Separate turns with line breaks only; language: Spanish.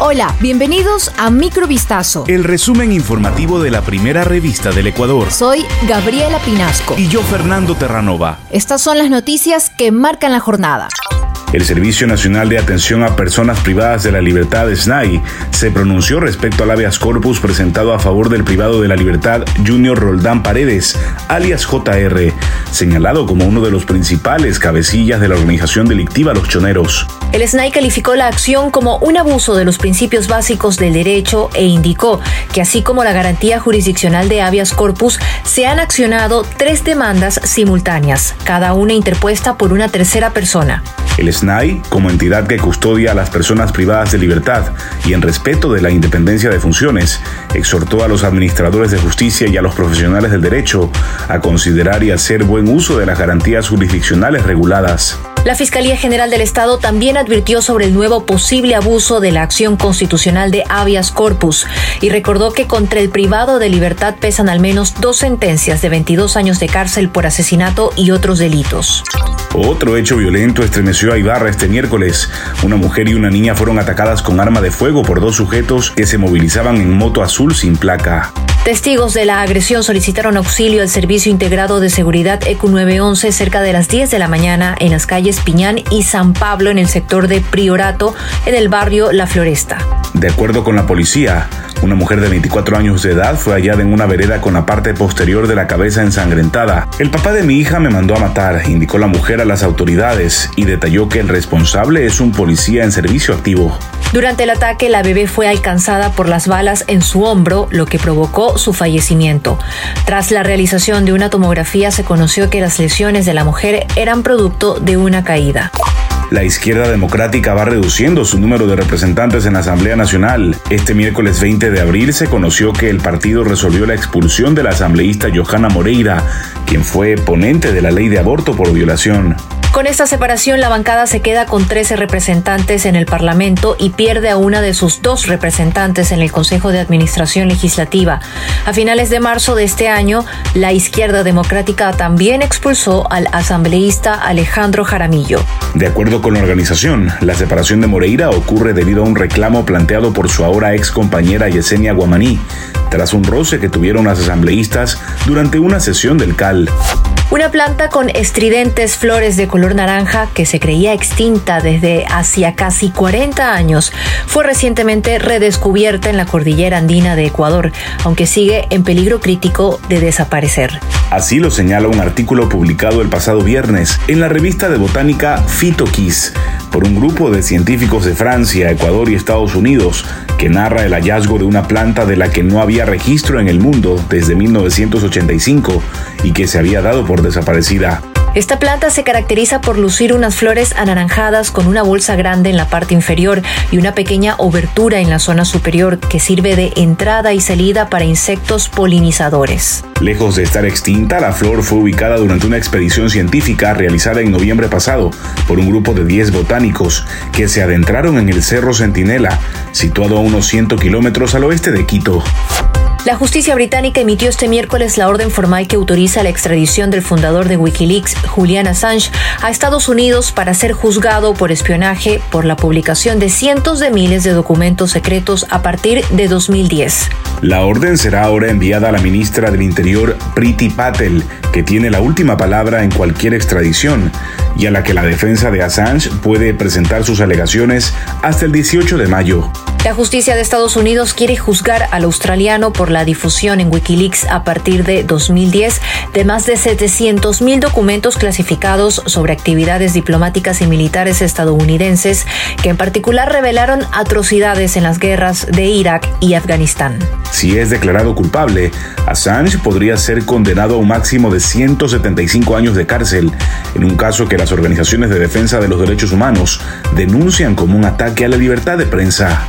Hola, bienvenidos a Microvistazo.
El resumen informativo de la primera revista del Ecuador.
Soy Gabriela Pinasco.
Y yo, Fernando Terranova.
Estas son las noticias que marcan la jornada.
El Servicio Nacional de Atención a Personas Privadas de la Libertad, SNAI, se pronunció respecto al habeas corpus presentado a favor del privado de la libertad Junior Roldán Paredes, alias JR, señalado como uno de los principales cabecillas de la organización delictiva Los Choneros.
El SNAI calificó la acción como un abuso de los principios básicos del derecho e indicó que así como la garantía jurisdiccional de habeas corpus, se han accionado tres demandas simultáneas, cada una interpuesta por una tercera persona.
El SNAI, como entidad que custodia a las personas privadas de libertad y en respeto de la independencia de funciones, exhortó a los administradores de justicia y a los profesionales del derecho a considerar y hacer buen uso de las garantías jurisdiccionales reguladas.
La Fiscalía General del Estado también advirtió sobre el nuevo posible abuso de la acción constitucional de habeas corpus y recordó que contra el privado de libertad pesan al menos dos sentencias de 22 años de cárcel por asesinato y otros delitos.
Otro hecho violento estremeció a Ibarra este miércoles. Una mujer y una niña fueron atacadas con arma de fuego por dos sujetos que se movilizaban en moto azul sin placa.
Testigos de la agresión solicitaron auxilio al Servicio Integrado de Seguridad ECU 911 cerca de las 10 de la mañana en las calles Piñán y San Pablo en el sector de Priorato en el barrio La Floresta.
De acuerdo con la policía, una mujer de 24 años de edad fue hallada en una vereda con la parte posterior de la cabeza ensangrentada. El papá de mi hija me mandó a matar, indicó la mujer a las autoridades y detalló que el responsable es un policía en servicio activo.
Durante el ataque, la bebé fue alcanzada por las balas en su hombro, lo que provocó su fallecimiento. Tras la realización de una tomografía, se conoció que las lesiones de la mujer eran producto de una caída.
La izquierda democrática va reduciendo su número de representantes en la Asamblea Nacional. Este miércoles 20 de abril se conoció que el partido resolvió la expulsión de la asambleísta Johanna Moreira, quien fue ponente de la ley de aborto por violación.
Con esta separación, la bancada se queda con 13 representantes en el Parlamento y pierde a una de sus dos representantes en el Consejo de Administración Legislativa. A finales de marzo de este año, la izquierda democrática también expulsó al asambleísta Alejandro Jaramillo.
De acuerdo con la organización, la separación de Moreira ocurre debido a un reclamo planteado por su ahora ex compañera Yesenia Guamaní, tras un roce que tuvieron las asambleístas durante una sesión del CAL.
Una planta con estridentes flores de color naranja que se creía extinta desde hacía casi 40 años fue recientemente redescubierta en la cordillera andina de Ecuador, aunque sigue en peligro crítico de desaparecer.
Así lo señala un artículo publicado el pasado viernes en la revista de botánica Phytokiss por un grupo de científicos de Francia, Ecuador y Estados Unidos que narra el hallazgo de una planta de la que no había registro en el mundo desde 1985 y que se había dado por desaparecida.
Esta planta se caracteriza por lucir unas flores anaranjadas con una bolsa grande en la parte inferior y una pequeña obertura en la zona superior que sirve de entrada y salida para insectos polinizadores.
Lejos de estar extinta, la flor fue ubicada durante una expedición científica realizada en noviembre pasado por un grupo de 10 botánicos que se adentraron en el Cerro Centinela, situado a unos 100 kilómetros al oeste de Quito.
La justicia británica emitió este miércoles la orden formal que autoriza la extradición del fundador de Wikileaks, Julian Assange, a Estados Unidos para ser juzgado por espionaje por la publicación de cientos de miles de documentos secretos a partir de 2010.
La orden será ahora enviada a la ministra del Interior, Priti Patel, que tiene la última palabra en cualquier extradición y a la que la defensa de Assange puede presentar sus alegaciones hasta el 18 de mayo.
La justicia de Estados Unidos quiere juzgar al australiano por la difusión en Wikileaks a partir de 2010 de más de 700.000 documentos clasificados sobre actividades diplomáticas y militares estadounidenses que en particular revelaron atrocidades en las guerras de Irak y Afganistán.
Si es declarado culpable, Assange podría ser condenado a un máximo de 175 años de cárcel, en un caso que las organizaciones de defensa de los derechos humanos denuncian como un ataque a la libertad de prensa.